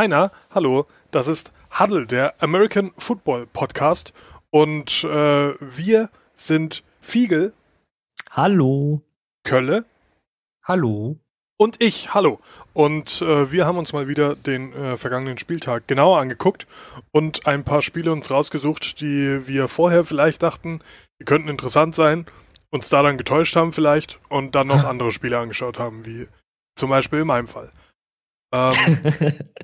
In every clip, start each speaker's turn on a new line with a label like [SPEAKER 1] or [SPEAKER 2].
[SPEAKER 1] Heiner, hallo, das ist Huddle, der American Football Podcast. Und äh, wir sind Fiegel.
[SPEAKER 2] Hallo.
[SPEAKER 1] Kölle.
[SPEAKER 3] Hallo.
[SPEAKER 1] Und ich, hallo. Und äh, wir haben uns mal wieder den äh, vergangenen Spieltag genauer angeguckt und ein paar Spiele uns rausgesucht, die wir vorher vielleicht dachten, die könnten interessant sein, uns da dann getäuscht haben vielleicht und dann noch andere Spiele angeschaut haben, wie zum Beispiel in meinem Fall. Ähm,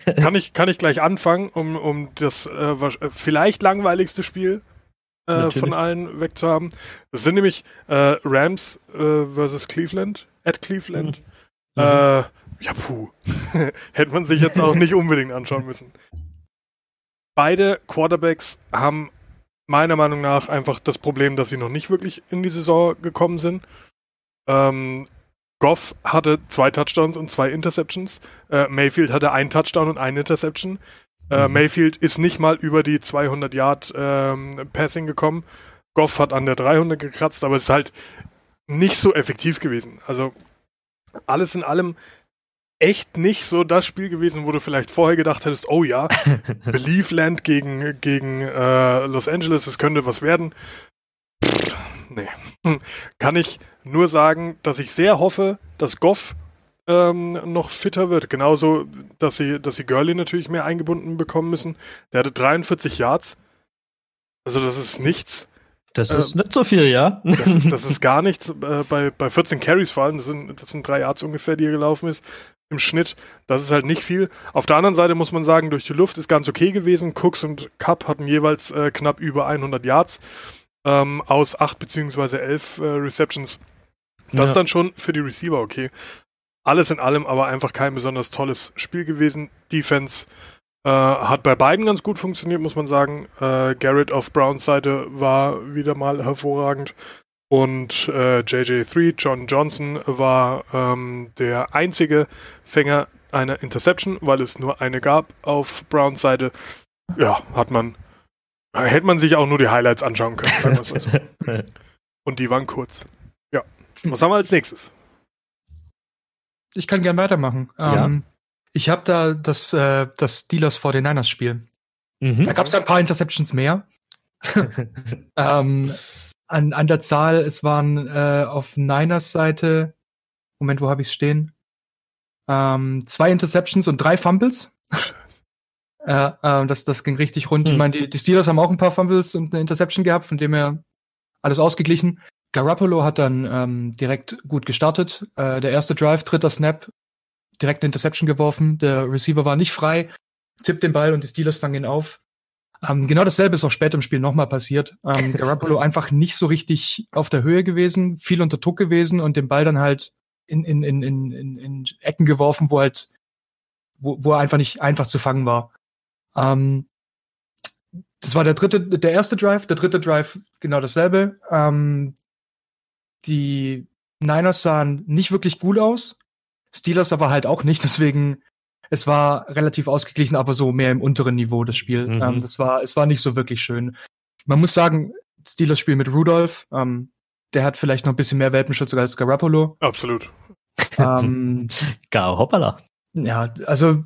[SPEAKER 1] kann, ich, kann ich gleich anfangen, um, um das äh, vielleicht langweiligste Spiel äh, von allen wegzuhaben. Das sind nämlich äh, Rams äh, versus Cleveland, at Cleveland. Mhm. Äh, ja, puh. Hätte man sich jetzt auch nicht unbedingt anschauen müssen. Beide Quarterbacks haben meiner Meinung nach einfach das Problem, dass sie noch nicht wirklich in die Saison gekommen sind. Ähm, Goff hatte zwei Touchdowns und zwei Interceptions. Äh, Mayfield hatte einen Touchdown und eine Interception. Äh, mhm. Mayfield ist nicht mal über die 200 Yard ähm, Passing gekommen. Goff hat an der 300 gekratzt, aber es ist halt nicht so effektiv gewesen. Also alles in allem echt nicht so das Spiel gewesen, wo du vielleicht vorher gedacht hättest, oh ja, Believeland gegen, gegen äh, Los Angeles, es könnte was werden. Pff, nee. Kann ich nur sagen, dass ich sehr hoffe, dass Goff ähm, noch fitter wird. Genauso, dass sie, dass sie Gurley natürlich mehr eingebunden bekommen müssen. Der hatte 43 Yards. Also das ist nichts.
[SPEAKER 2] Das ist äh, nicht so viel, ja.
[SPEAKER 1] Das, ist, das ist gar nichts. Äh, bei, bei 14 Carries vor allem, das sind, das sind drei Yards ungefähr, die er gelaufen ist im Schnitt. Das ist halt nicht viel. Auf der anderen Seite muss man sagen, durch die Luft ist ganz okay gewesen. Cooks und Cup hatten jeweils äh, knapp über 100 Yards ähm, aus acht beziehungsweise elf äh, Receptions. Das ja. ist dann schon für die Receiver okay. Alles in allem aber einfach kein besonders tolles Spiel gewesen. Defense äh, hat bei beiden ganz gut funktioniert, muss man sagen. Äh, Garrett auf Browns Seite war wieder mal hervorragend. Und äh, JJ3, John Johnson, war ähm, der einzige Fänger einer Interception, weil es nur eine gab auf Browns Seite. Ja, hat man Hätte man sich auch nur die Highlights anschauen können, sagen wir mal so. Und die waren kurz. Was haben wir als nächstes?
[SPEAKER 3] Ich kann gern weitermachen. Ja. Ähm, ich habe da das, äh, das Steelers 49ers Spiel. Mhm. Da gab es ein paar Interceptions mehr. ähm, an, an der Zahl, es waren äh, auf Niners Seite, Moment, wo habe ich stehen? Ähm, zwei Interceptions und drei Fumbles. Äh, äh, das, das ging richtig rund. Hm. Ich meine, die, die Steelers haben auch ein paar Fumbles und eine Interception gehabt, von dem her alles ausgeglichen. Garoppolo hat dann ähm, direkt gut gestartet. Äh, der erste Drive, dritter Snap, direkt eine Interception geworfen. Der Receiver war nicht frei, tippt den Ball und die Steelers fangen ihn auf. Ähm, genau dasselbe ist auch später im Spiel nochmal passiert. Ähm, Garoppolo einfach nicht so richtig auf der Höhe gewesen, viel unter Druck gewesen und den Ball dann halt in, in, in, in, in Ecken geworfen, wo halt, wo, wo er einfach nicht einfach zu fangen war. Ähm, das war der dritte, der erste Drive, der dritte Drive genau dasselbe. Ähm, die Niners sahen nicht wirklich gut aus, Steelers aber halt auch nicht, deswegen es war relativ ausgeglichen, aber so mehr im unteren Niveau das Spiel. Mhm. Ähm, das war, es war nicht so wirklich schön. Man muss sagen, Steelers Spiel mit Rudolph, ähm, der hat vielleicht noch ein bisschen mehr Welpenschutz als Garoppolo.
[SPEAKER 1] Absolut.
[SPEAKER 2] Ähm, Gar hoppala.
[SPEAKER 3] Ja, also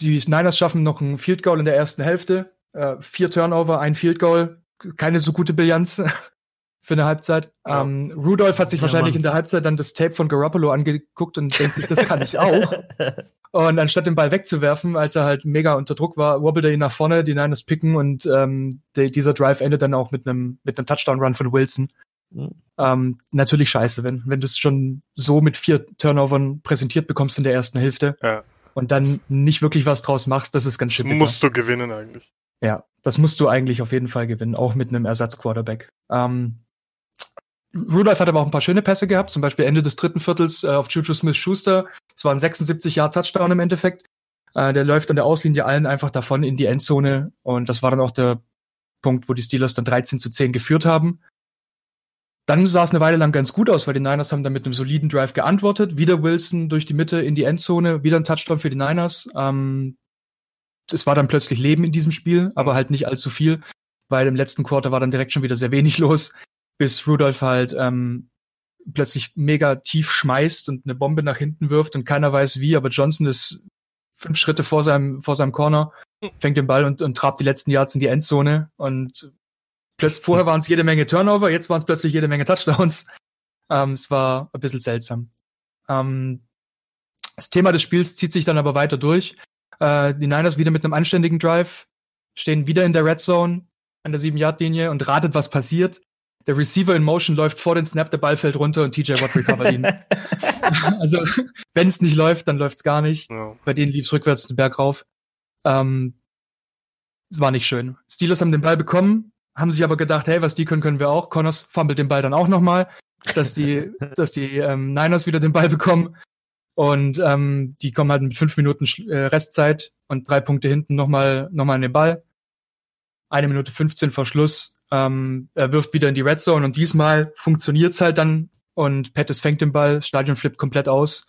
[SPEAKER 3] die Niners schaffen noch ein Field Goal in der ersten Hälfte. Äh, vier Turnover, ein Field Goal. Keine so gute Bilanz für eine Halbzeit. Ja. Ähm, Rudolph hat sich ja, wahrscheinlich Mann. in der Halbzeit dann das Tape von Garoppolo angeguckt und denkt sich, das kann ich auch. und anstatt den Ball wegzuwerfen, als er halt mega unter Druck war, wobbelt er ihn nach vorne, die Niners picken und ähm, de, dieser Drive endet dann auch mit einem mit einem Touchdown-Run von Wilson. Mhm. Ähm, natürlich scheiße, wenn, wenn du es schon so mit vier Turnovern präsentiert bekommst in der ersten Hälfte. Ja und dann nicht wirklich was draus machst, das ist ganz schön.
[SPEAKER 1] Das musst du gewinnen eigentlich.
[SPEAKER 3] Ja, das musst du eigentlich auf jeden Fall gewinnen, auch mit einem Ersatzquarterback. Ähm, Rudolph hat aber auch ein paar schöne Pässe gehabt, zum Beispiel Ende des dritten Viertels äh, auf Juju Smith-Schuster. Es war ein 76 Jahre Touchdown im Endeffekt. Äh, der läuft an der Auslinie allen einfach davon in die Endzone und das war dann auch der Punkt, wo die Steelers dann 13 zu 10 geführt haben. Dann sah es eine Weile lang ganz gut aus, weil die Niners haben dann mit einem soliden Drive geantwortet. Wieder Wilson durch die Mitte in die Endzone, wieder ein Touchdown für die Niners. Ähm, es war dann plötzlich Leben in diesem Spiel, aber halt nicht allzu viel, weil im letzten Quarter war dann direkt schon wieder sehr wenig los, bis Rudolph halt ähm, plötzlich mega tief schmeißt und eine Bombe nach hinten wirft und keiner weiß wie, aber Johnson ist fünf Schritte vor seinem, vor seinem Corner, fängt den Ball und, und trabt die letzten Yards in die Endzone und plötzlich, vorher waren es jede Menge Turnover, jetzt waren es plötzlich jede Menge Touchdowns. Ähm, es war ein bisschen seltsam. Ähm, das Thema des Spiels zieht sich dann aber weiter durch. Äh, die Niners wieder mit einem anständigen Drive, stehen wieder in der Red Zone an der 7-Yard-Linie und ratet, was passiert. Der Receiver in Motion läuft vor den Snap, der Ball fällt runter und TJ Watt recovert ihn. also, wenn es nicht läuft, dann läuft's gar nicht. Ja. Bei denen lief's rückwärts den Berg rauf. Ähm, es war nicht schön. Steelers haben den Ball bekommen, haben sich aber gedacht, hey, was die können, können wir auch. Connors fummelt den Ball dann auch nochmal, dass die, dass die ähm, Niners wieder den Ball bekommen. Und ähm, die kommen halt mit fünf Minuten äh, Restzeit und drei Punkte hinten nochmal noch mal in den Ball. Eine Minute 15 vor Schluss. Ähm, er wirft wieder in die Red Zone und diesmal funktioniert's halt dann und Pettis fängt den Ball, Stadion flippt komplett aus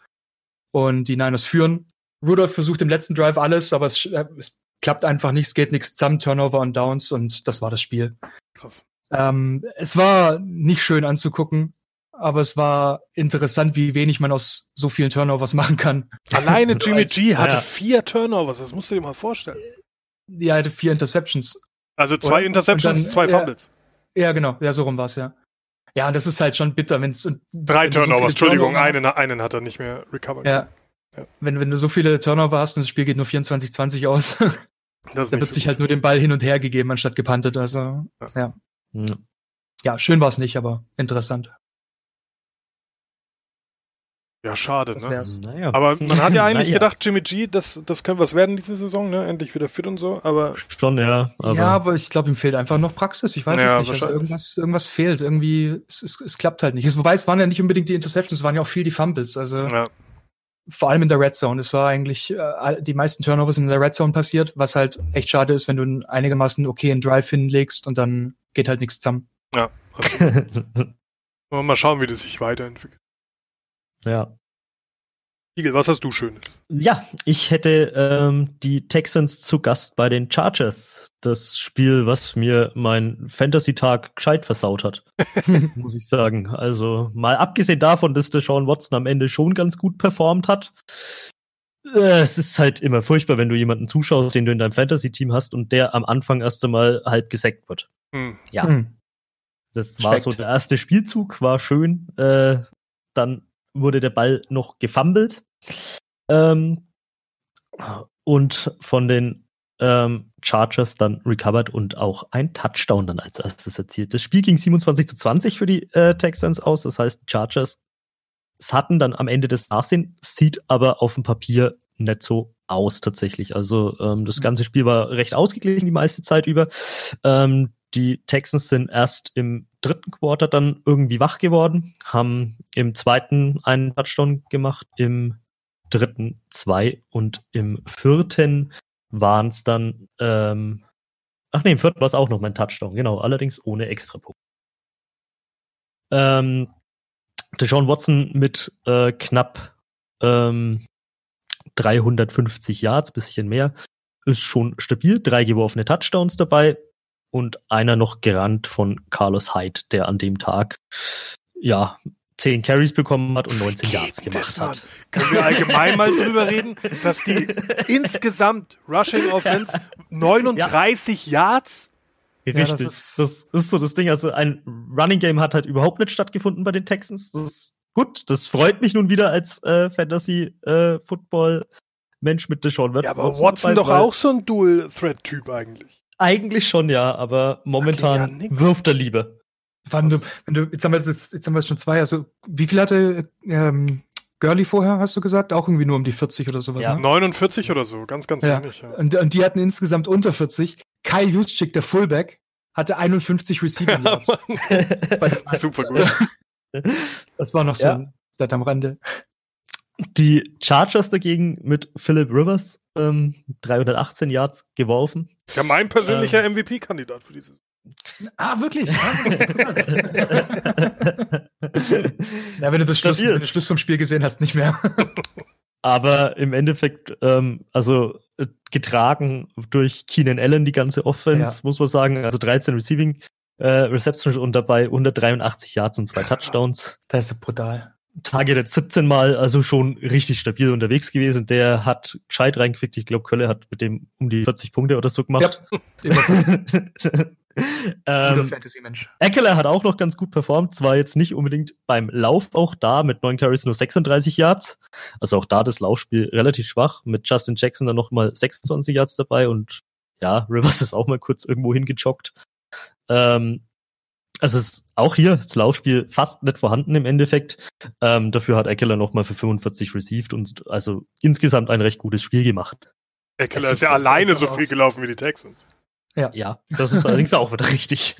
[SPEAKER 3] und die Niners führen. Rudolph versucht im letzten Drive alles, aber es, äh, es klappt einfach nicht, es geht nichts zusammen, Turnover und Downs und das war das Spiel. Krass. Ähm, es war nicht schön anzugucken, aber es war interessant, wie wenig man aus so vielen Turnovers machen kann.
[SPEAKER 1] Alleine Jimmy G hatte ja. vier Turnovers, das musst du dir mal vorstellen.
[SPEAKER 3] Ja, er hatte vier Interceptions.
[SPEAKER 1] Also zwei und, Interceptions, und dann, zwei Fumbles.
[SPEAKER 3] Ja, ja, genau, ja, so rum war's ja. Ja, das ist halt schon bitter, wenn's
[SPEAKER 1] drei wenn Turnovers, so Entschuldigung, Turnover einen, einen hat er nicht mehr recovered.
[SPEAKER 3] Ja. ja. Wenn, wenn du so viele Turnover hast und das Spiel geht nur 24-20 aus, da wird sich halt nur den Ball hin und her gegeben, anstatt gepantet. Also, ja. Ja, ja schön war es nicht, aber interessant.
[SPEAKER 1] Ja, schade, ne? Naja. Aber man hat ja eigentlich naja. gedacht, Jimmy G, das, das könnte was werden diese Saison, ne? Endlich wieder fit und so, aber.
[SPEAKER 2] Schon, ja.
[SPEAKER 3] Aber ja, aber ich glaube, ihm fehlt einfach noch Praxis. Ich weiß ja, es nicht. Also irgendwas, irgendwas fehlt. Irgendwie, es, es, es klappt halt nicht. Wobei es waren ja nicht unbedingt die Interceptions, es waren ja auch viel die Fumbles. Also ja. vor allem in der Red Zone. Es war eigentlich äh, die meisten Turnovers in der Red Zone passiert, was halt echt schade ist, wenn du einen einigermaßen okayen Drive hinlegst und dann geht halt nichts zusammen.
[SPEAKER 1] Ja. mal schauen, wie das sich weiterentwickelt.
[SPEAKER 2] Ja.
[SPEAKER 1] Igel, was hast du Schönes?
[SPEAKER 2] Ja, ich hätte ähm, die Texans zu Gast bei den Chargers. Das Spiel, was mir mein Fantasy-Tag gescheit versaut hat, muss ich sagen. Also mal abgesehen davon, dass der Sean Watson am Ende schon ganz gut performt hat. Äh, es ist halt immer furchtbar, wenn du jemanden zuschaust, den du in deinem Fantasy-Team hast und der am Anfang erst einmal halb gesackt wird. Hm. Ja. Hm. Das Schmeckt. war so der erste Spielzug, war schön. Äh, dann wurde der Ball noch gefummelt. Ähm, und von den ähm, Chargers dann recovered und auch ein Touchdown dann als erstes erzielt. Das Spiel ging 27 zu 20 für die äh, Texans aus. Das heißt, Chargers hatten dann am Ende des Nachsehen, sieht aber auf dem Papier nicht so aus tatsächlich. Also ähm, das ganze Spiel war recht ausgeglichen die meiste Zeit über. Ähm, die Texans sind erst im dritten Quarter dann irgendwie wach geworden, haben im zweiten einen Touchdown gemacht, im dritten zwei und im vierten waren es dann, ähm, ach nee, im vierten war es auch noch mein Touchdown, genau, allerdings ohne Extrapunkt. Ähm, Deshaun Watson mit äh, knapp ähm, 350 Yards, bisschen mehr, ist schon stabil. Drei geworfene Touchdowns dabei und einer noch gerannt von Carlos Hyde, der an dem Tag ja 10 Carries bekommen hat und 19 Yards gemacht hat.
[SPEAKER 1] Können wir allgemein mal drüber reden, dass die insgesamt Rushing Offense 39 ja. Yards
[SPEAKER 2] Richtig. Ja, das, ist, das ist so das Ding. Also ein Running Game hat halt überhaupt nicht stattgefunden bei den Texans. Das ist gut. Das freut mich nun wieder als äh, Fantasy äh, Football Mensch mit Deshaun
[SPEAKER 1] Watson. Ja, aber Watson doch auch so ein Dual Threat Typ eigentlich.
[SPEAKER 2] Eigentlich schon, ja, aber momentan okay, ja, wirft er lieber.
[SPEAKER 3] Wann du, wenn du, jetzt haben wir jetzt, jetzt haben wir schon zwei, also wie viel hatte ähm, Gurley vorher, hast du gesagt? Auch irgendwie nur um die 40 oder sowas,
[SPEAKER 1] ja.
[SPEAKER 3] ne?
[SPEAKER 1] 49 oder so, ganz, ganz
[SPEAKER 3] ja. wenig. Ja. Und, und die hatten insgesamt unter 40. Kyle Juszczyk, der Fullback, hatte 51 Receiving Yards.
[SPEAKER 1] Super gut.
[SPEAKER 3] Das war noch so ja. ein Stat am Rande.
[SPEAKER 2] Die Chargers dagegen mit Philip Rivers ähm, 318 Yards geworfen.
[SPEAKER 1] ist ja mein persönlicher ähm, MVP-Kandidat für dieses.
[SPEAKER 3] Ah, wirklich? Ja, ja, wenn du das Schluss, wenn du Schluss vom Spiel gesehen hast, nicht mehr.
[SPEAKER 2] Aber im Endeffekt, ähm, also äh, getragen durch Keenan Allen die ganze Offense, ja. muss man sagen. Also 13 Receiving äh, Receptions und dabei 183 Yards und zwei Touchdowns.
[SPEAKER 3] Das ist brutal.
[SPEAKER 2] Targeted 17 Mal, also schon richtig stabil unterwegs gewesen. Der hat gescheit reingefickt. Ich glaube, Kölle hat mit dem um die 40 Punkte oder so gemacht. Ja, ähm, Fantasy-Mensch. Eckler hat auch noch ganz gut performt, zwar jetzt nicht unbedingt beim Lauf auch da, mit 9 Carries nur 36 Yards. Also auch da das Laufspiel relativ schwach, mit Justin Jackson dann noch mal 26 Yards dabei und ja, Rivers ist auch mal kurz irgendwo hingejoggt. Ähm, also es ist auch hier das Laufspiel fast nicht vorhanden im Endeffekt. Ähm, dafür hat Eckler nochmal für 45 received und also insgesamt ein recht gutes Spiel gemacht.
[SPEAKER 1] Eckler ist ja alleine so viel gelaufen wie die Texans.
[SPEAKER 2] Ja. Ja, das ist allerdings auch wieder richtig.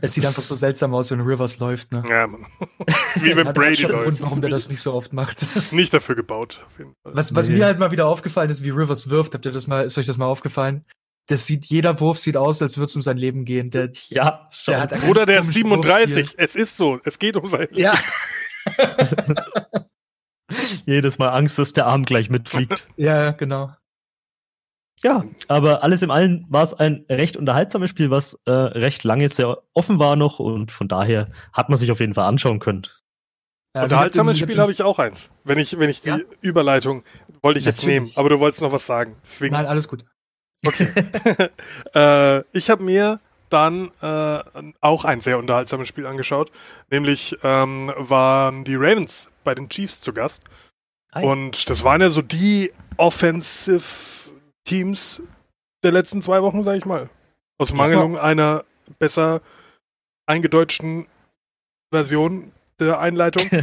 [SPEAKER 3] Es sieht einfach so seltsam aus, wenn Rivers läuft, ne?
[SPEAKER 1] Ja, man. wie wenn Brady läuft.
[SPEAKER 3] Grund, warum der das nicht so oft macht.
[SPEAKER 1] Ist nicht dafür gebaut,
[SPEAKER 3] auf jeden Fall. Was, was nee. mir halt mal wieder aufgefallen ist, wie Rivers wirft, habt ihr das mal, ist euch das mal aufgefallen? Das sieht, jeder Wurf sieht aus, als würde es um sein Leben gehen. Der,
[SPEAKER 2] ja,
[SPEAKER 1] der hat Bruder, der ist 37. Es ist so. Es geht um sein Leben. Ja.
[SPEAKER 2] Jedes Mal Angst, dass der Arm gleich mitfliegt.
[SPEAKER 3] ja, genau.
[SPEAKER 2] Ja, aber alles im Allen war es ein recht unterhaltsames Spiel, was äh, recht lange sehr offen war noch und von daher hat man sich auf jeden Fall anschauen können.
[SPEAKER 1] Also Unterhaltsames Spiel habe ich auch eins. Wenn ich, wenn ich die ja? Überleitung wollte ich Natürlich. jetzt nehmen, aber du wolltest noch was sagen.
[SPEAKER 3] Deswegen Nein, alles gut.
[SPEAKER 1] Okay. äh, ich habe mir dann äh, auch ein sehr unterhaltsames Spiel angeschaut. Nämlich ähm, waren die Ravens bei den Chiefs zu Gast. Hi. Und das waren ja so die Offensive Teams der letzten zwei Wochen, sag ich mal. Aus Mangelung ja. einer besser eingedeutschten Version der Einleitung.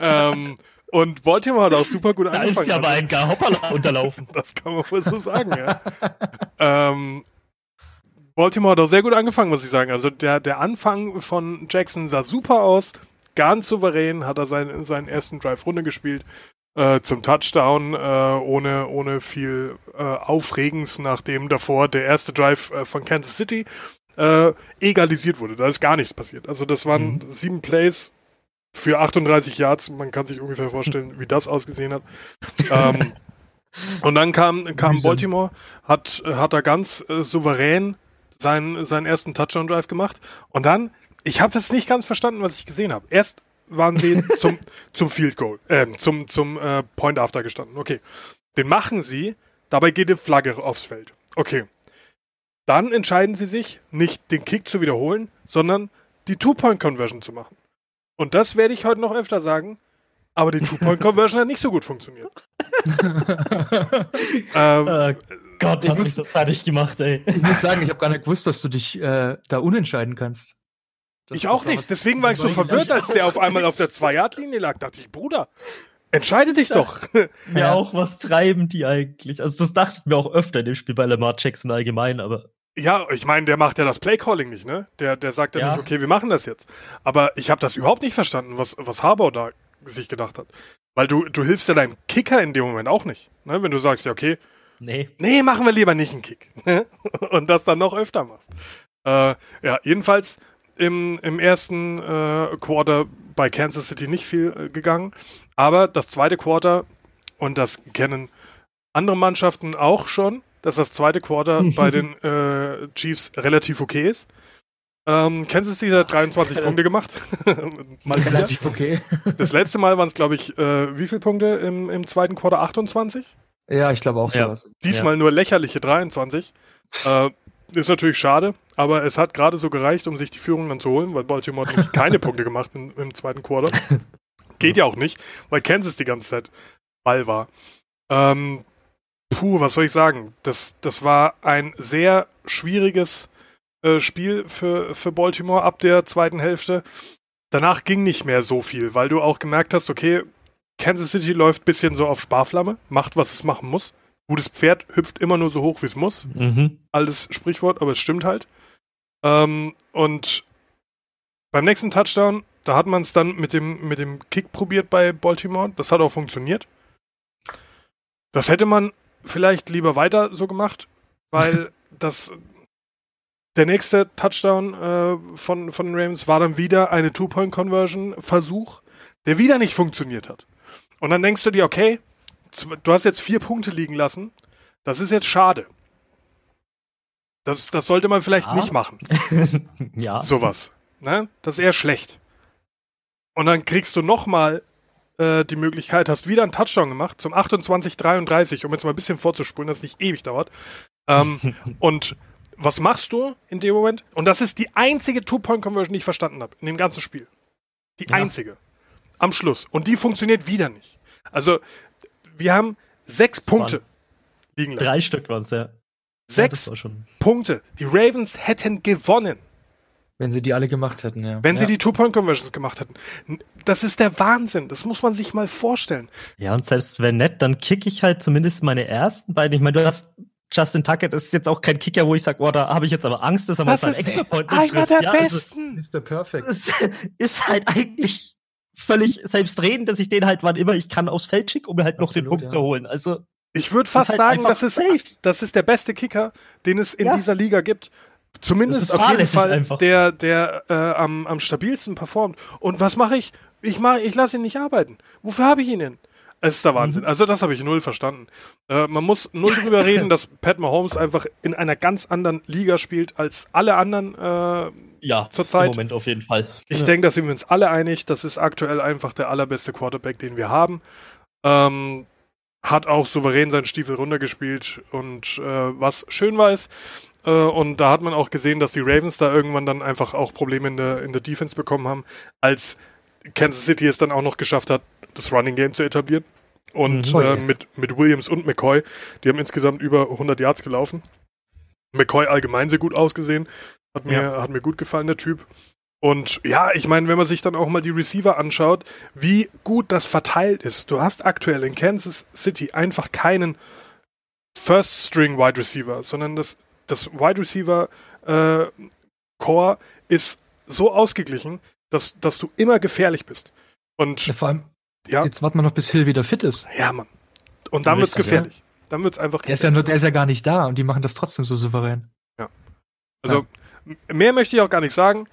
[SPEAKER 1] ähm, und Baltimore hat auch super gut angefangen.
[SPEAKER 2] Da ist ja aber ein gar Hoppala unterlaufen.
[SPEAKER 1] das kann man wohl so sagen, ja. ähm, Baltimore hat auch sehr gut angefangen, muss ich sagen. Also der, der Anfang von Jackson sah super aus. Ganz souverän hat er seinen, seinen ersten Drive runtergespielt äh, zum Touchdown, äh, ohne, ohne viel äh, Aufregens, nachdem davor der erste Drive äh, von Kansas City äh, egalisiert wurde. Da ist gar nichts passiert. Also das waren mhm. sieben Plays, für 38 Yards, man kann sich ungefähr vorstellen, wie das ausgesehen hat. ähm, und dann kam, kam Baltimore, hat, hat er ganz äh, souverän seinen, seinen ersten Touchdown-Drive gemacht. Und dann, ich habe das nicht ganz verstanden, was ich gesehen habe. Erst waren sie zum, zum Field Goal, äh, zum, zum äh, Point After gestanden. Okay. Den machen sie, dabei geht die Flagge aufs Feld. Okay. Dann entscheiden sie sich, nicht den Kick zu wiederholen, sondern die Two-Point-Conversion zu machen. Und das werde ich heute noch öfter sagen. Aber die Two-Point-Conversion hat nicht so gut funktioniert.
[SPEAKER 2] ähm, oh Gott, ich hab muss, das fertig gemacht, ey.
[SPEAKER 3] Ich muss sagen, ich habe gar nicht gewusst, dass du dich äh, da unentscheiden kannst.
[SPEAKER 1] Das, ich auch nicht. Deswegen war ich so verwirrt, als der auf einmal auf der Zwei-Yard-Linie lag. Dachte ich, Bruder, entscheide dich doch.
[SPEAKER 2] Ja, ja, auch, was treiben die eigentlich? Also das dachte ich mir auch öfter in dem Spiel bei Lamar Jackson allgemein, aber
[SPEAKER 1] ja, ich meine, der macht ja das Playcalling nicht, ne? Der, der sagt ja, ja. nicht, okay, wir machen das jetzt. Aber ich habe das überhaupt nicht verstanden, was, was Harbour da sich gedacht hat. Weil du, du hilfst ja deinem Kicker in dem Moment auch nicht. Ne? Wenn du sagst, ja, okay, nee. nee, machen wir lieber nicht einen Kick. Ne? Und das dann noch öfter machst. Äh, ja, jedenfalls im, im ersten äh, Quarter bei Kansas City nicht viel äh, gegangen. Aber das zweite Quarter, und das kennen andere Mannschaften auch schon, dass das zweite Quarter bei den äh, Chiefs relativ okay ist. Ähm, Kansas City hat 23 Punkte gemacht.
[SPEAKER 3] Mal relativ okay.
[SPEAKER 1] Das letzte Mal waren es, glaube ich, äh, wie viele Punkte im, im zweiten Quarter? 28?
[SPEAKER 3] Ja, ich glaube auch
[SPEAKER 1] ja. sowas. Diesmal ja. nur lächerliche 23. äh, ist natürlich schade, aber es hat gerade so gereicht, um sich die Führung dann zu holen, weil Baltimore nämlich keine Punkte gemacht in, im zweiten Quarter. Geht ja auch nicht, weil Kansas die ganze Zeit Ball war. Ähm, puh, was soll ich sagen? Das, das war ein sehr schwieriges äh, Spiel für, für Baltimore ab der zweiten Hälfte. Danach ging nicht mehr so viel, weil du auch gemerkt hast, okay, Kansas City läuft ein bisschen so auf Sparflamme, macht, was es machen muss. Gutes Pferd hüpft immer nur so hoch, wie es muss. Mhm. Altes Sprichwort, aber es stimmt halt. Ähm, und beim nächsten Touchdown, da hat man es dann mit dem, mit dem Kick probiert bei Baltimore. Das hat auch funktioniert. Das hätte man vielleicht lieber weiter so gemacht, weil das der nächste Touchdown äh, von, von den Ravens war dann wieder eine Two-Point-Conversion-Versuch, der wieder nicht funktioniert hat. Und dann denkst du dir, okay, du hast jetzt vier Punkte liegen lassen, das ist jetzt schade. Das, das sollte man vielleicht ja. nicht machen.
[SPEAKER 2] ja.
[SPEAKER 1] Sowas. Ne? Das ist eher schlecht. Und dann kriegst du nochmal äh, die Möglichkeit, hast wieder einen Touchdown gemacht zum 28-33, um jetzt mal ein bisschen vorzuspulen, dass es nicht ewig dauert. Ähm, und was machst du in dem Moment? Und das ist die einzige Two-Point-Conversion, die ich verstanden habe in dem ganzen Spiel. Die ja. einzige. Am Schluss. Und die funktioniert wieder nicht. Also, wir haben sechs das Punkte liegen
[SPEAKER 2] lassen. Drei Stück waren es, ja.
[SPEAKER 1] Sechs ja, Punkte. Die Ravens hätten gewonnen.
[SPEAKER 3] Wenn sie die alle gemacht hätten, ja.
[SPEAKER 1] Wenn
[SPEAKER 3] ja.
[SPEAKER 1] sie die Two-Point-Conversions gemacht hätten. Das ist der Wahnsinn. Das muss man sich mal vorstellen.
[SPEAKER 2] Ja, und selbst wenn nett, dann kick ich halt zumindest meine ersten beiden. Ich meine, du hast Justin Tuckett ist jetzt auch kein Kicker, wo ich sage, oh, da habe ich jetzt aber Angst, dass er
[SPEAKER 1] mal seinen extra Point Einer trifft. der ja, also besten.
[SPEAKER 3] Also, ist der perfekt.
[SPEAKER 2] Ist, ist halt eigentlich völlig selbstredend, dass ich den halt wann immer ich kann aufs Feld schicke, um mir halt noch Absolut, den Punkt ja. zu holen. Also
[SPEAKER 1] ich würde fast halt sagen, das ist, das ist der beste Kicker, den es in ja. dieser Liga gibt. Zumindest auf jeden Fall einfach. der, der äh, am, am stabilsten performt. Und was mache ich? Ich mach, ich lasse ihn nicht arbeiten. Wofür habe ich ihn denn? Es ist der Wahnsinn. Mhm. Also das habe ich null verstanden. Äh, man muss null drüber reden, dass Pat Mahomes einfach in einer ganz anderen Liga spielt als alle anderen äh,
[SPEAKER 2] ja,
[SPEAKER 1] zurzeit. Im
[SPEAKER 2] Moment auf jeden Fall.
[SPEAKER 1] Ich ja. denke, da sind wir uns alle einig. Das ist aktuell einfach der allerbeste Quarterback, den wir haben. Ähm, hat auch souverän seinen Stiefel runtergespielt und äh, was schön war ist, und da hat man auch gesehen, dass die Ravens da irgendwann dann einfach auch Probleme in der, in der Defense bekommen haben, als Kansas City es dann auch noch geschafft hat, das Running Game zu etablieren. Und mhm. äh, mit, mit Williams und McCoy, die haben insgesamt über 100 Yards gelaufen. McCoy allgemein sehr gut ausgesehen. Hat mir, ja. hat mir gut gefallen, der Typ. Und ja, ich meine, wenn man sich dann auch mal die Receiver anschaut, wie gut das verteilt ist. Du hast aktuell in Kansas City einfach keinen First String Wide Receiver, sondern das, das Wide Receiver äh, Core ist so ausgeglichen, dass, dass du immer gefährlich bist. Und
[SPEAKER 3] ja, vor allem, ja. Jetzt warten wir noch, bis Hill wieder fit ist.
[SPEAKER 1] Ja, Mann. Und dann wird's gefährlich. Ja. Dann wird's einfach
[SPEAKER 3] gefährlich. Der ist, ja nur, der ist ja gar nicht da und die machen das trotzdem so souverän.
[SPEAKER 1] Ja. Also, ja. mehr möchte ich auch gar nicht sagen.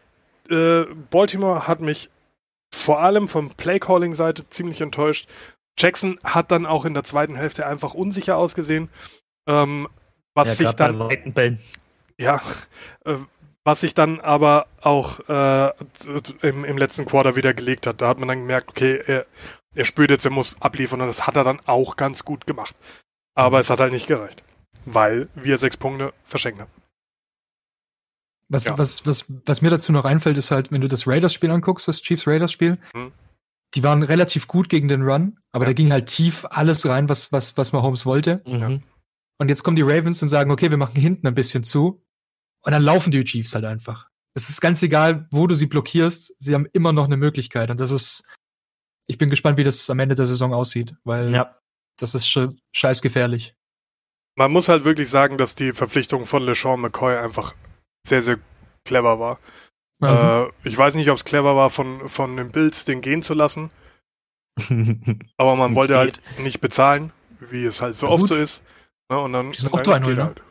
[SPEAKER 1] Äh, Baltimore hat mich vor allem vom Play-Calling-Seite ziemlich enttäuscht. Jackson hat dann auch in der zweiten Hälfte einfach unsicher ausgesehen. Ähm, was ja, sich dann. Ja, äh, was sich dann aber auch äh, im, im letzten Quarter wieder gelegt hat. Da hat man dann gemerkt, okay, er, er spürt jetzt, er muss abliefern und das hat er dann auch ganz gut gemacht. Aber es hat halt nicht gereicht, weil wir sechs Punkte verschenkt haben.
[SPEAKER 3] Was, ja. was, was, was mir dazu noch einfällt, ist halt, wenn du das Raiders-Spiel anguckst, das Chiefs-Raiders-Spiel, hm. die waren relativ gut gegen den Run, aber ja. da ging halt tief alles rein, was, was, was Mahomes wollte. Mhm. Und jetzt kommen die Ravens und sagen, okay, wir machen hinten ein bisschen zu. Und dann laufen die Chiefs halt einfach. Es ist ganz egal, wo du sie blockierst, sie haben immer noch eine Möglichkeit. Und das ist, ich bin gespannt, wie das am Ende der Saison aussieht, weil ja. das ist schon scheiß gefährlich.
[SPEAKER 1] Man muss halt wirklich sagen, dass die Verpflichtung von LeSean McCoy einfach sehr, sehr clever war. Mhm. Äh, ich weiß nicht, ob es clever war, von, von den Bills den gehen zu lassen. aber man wollte halt nicht bezahlen, wie es halt so ja, oft so ist. Ne? Und dann,
[SPEAKER 3] die sind auch 3-0, ne? Halt.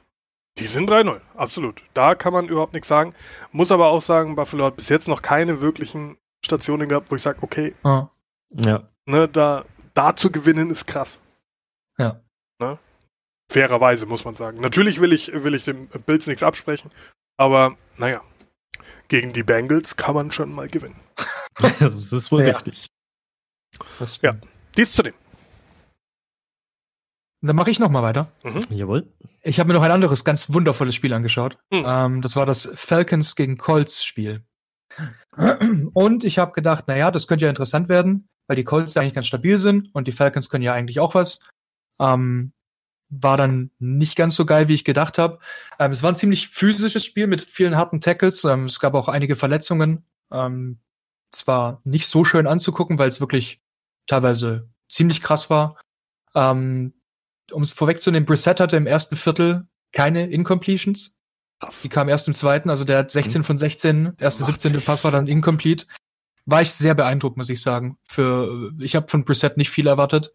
[SPEAKER 1] Die sind 3-0, absolut. Da kann man überhaupt nichts sagen. Muss aber auch sagen, Buffalo hat bis jetzt noch keine wirklichen Stationen gehabt, wo ich sage, okay,
[SPEAKER 3] ah. ja.
[SPEAKER 1] ne, da, da zu gewinnen ist krass.
[SPEAKER 3] Ja.
[SPEAKER 1] Ne? Fairerweise muss man sagen. Natürlich will ich, will ich dem Bills nichts absprechen, aber naja, gegen die Bengals kann man schon mal gewinnen.
[SPEAKER 2] das ist wohl ja. richtig.
[SPEAKER 1] Ja, dies zu dem.
[SPEAKER 3] Dann mache ich noch mal weiter.
[SPEAKER 2] Mhm. Jawohl.
[SPEAKER 3] Ich habe mir noch ein anderes ganz wundervolles Spiel angeschaut. Mhm. Ähm, das war das Falcons gegen Colts Spiel. Und ich habe gedacht, na ja, das könnte ja interessant werden, weil die Colts ja eigentlich ganz stabil sind und die Falcons können ja eigentlich auch was. Ähm, war dann nicht ganz so geil, wie ich gedacht habe. Ähm, es war ein ziemlich physisches Spiel mit vielen harten Tackles. Ähm, es gab auch einige Verletzungen. Ähm, es war nicht so schön anzugucken, weil es wirklich teilweise ziemlich krass war. Ähm, um es vorwegzunehmen, Brissett hatte im ersten Viertel keine Incompletions. Die kam erst im zweiten, also der hat 16 mhm. von 16, erste 17. Pass war dann incomplete. War ich sehr beeindruckt, muss ich sagen. Für ich habe von Brissett nicht viel erwartet.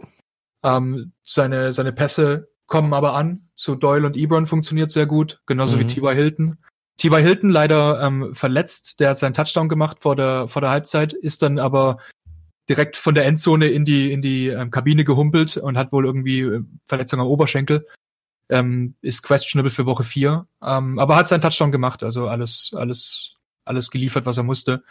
[SPEAKER 3] Ähm, seine seine Pässe kommen aber an. Zu Doyle und Ebron funktioniert sehr gut, genauso mhm. wie T.Y. Hilton. T.Y. Hilton leider ähm, verletzt, der hat seinen Touchdown gemacht vor der vor der Halbzeit, ist dann aber direkt von der Endzone in die, in die ähm, Kabine gehumpelt und hat wohl irgendwie äh, Verletzung am Oberschenkel. Ähm, ist questionable für Woche vier, ähm, aber hat seinen Touchdown gemacht, also alles, alles, alles geliefert, was er musste.